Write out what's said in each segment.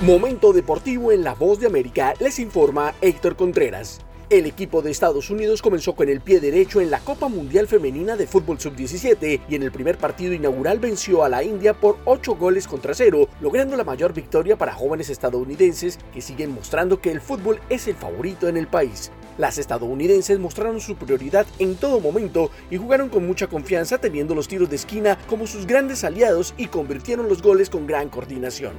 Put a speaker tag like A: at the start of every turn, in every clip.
A: Momento deportivo en La Voz de América, les informa Héctor Contreras. El equipo de Estados Unidos comenzó con el pie derecho en la Copa Mundial Femenina de Fútbol Sub-17 y en el primer partido inaugural venció a la India por 8 goles contra 0, logrando la mayor victoria para jóvenes estadounidenses que siguen mostrando que el fútbol es el favorito en el país. Las estadounidenses mostraron su prioridad en todo momento y jugaron con mucha confianza teniendo los tiros de esquina como sus grandes aliados y convirtieron los goles con gran coordinación.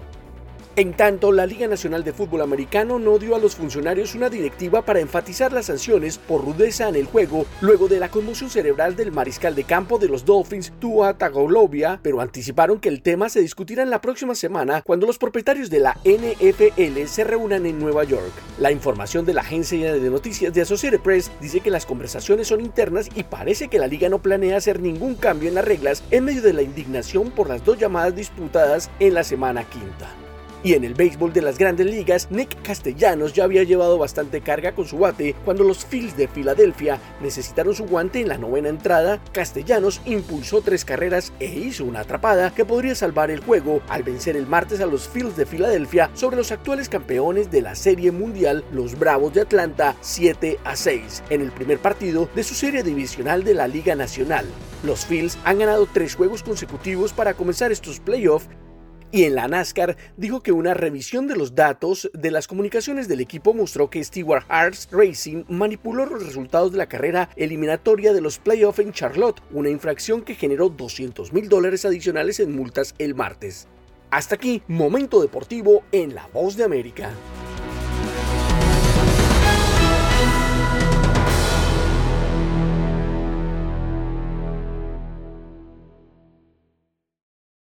A: En tanto, la Liga Nacional de Fútbol Americano no dio a los funcionarios una directiva para enfatizar las sanciones por rudeza en el juego luego de la conmoción cerebral del mariscal de campo de los Dolphins, Tua Tagovailoa, pero anticiparon que el tema se discutirá en la próxima semana cuando los propietarios de la NFL se reúnan en Nueva York. La información de la agencia de noticias de Associated Press dice que las conversaciones son internas y parece que la liga no planea hacer ningún cambio en las reglas en medio de la indignación por las dos llamadas disputadas en la semana quinta. Y en el béisbol de las grandes ligas, Nick Castellanos ya había llevado bastante carga con su bate cuando los Phillies de Filadelfia necesitaron su guante en la novena entrada. Castellanos impulsó tres carreras e hizo una atrapada que podría salvar el juego al vencer el martes a los Phillies de Filadelfia sobre los actuales campeones de la Serie Mundial, los Bravos de Atlanta, 7 a 6, en el primer partido de su serie divisional de la Liga Nacional. Los Phillies han ganado tres juegos consecutivos para comenzar estos playoffs y en la NASCAR dijo que una revisión de los datos de las comunicaciones del equipo mostró que Stewart Harts Racing manipuló los resultados de la carrera eliminatoria de los playoffs en Charlotte, una infracción que generó 200 mil dólares adicionales en multas el martes. Hasta aquí, momento deportivo en La Voz de América.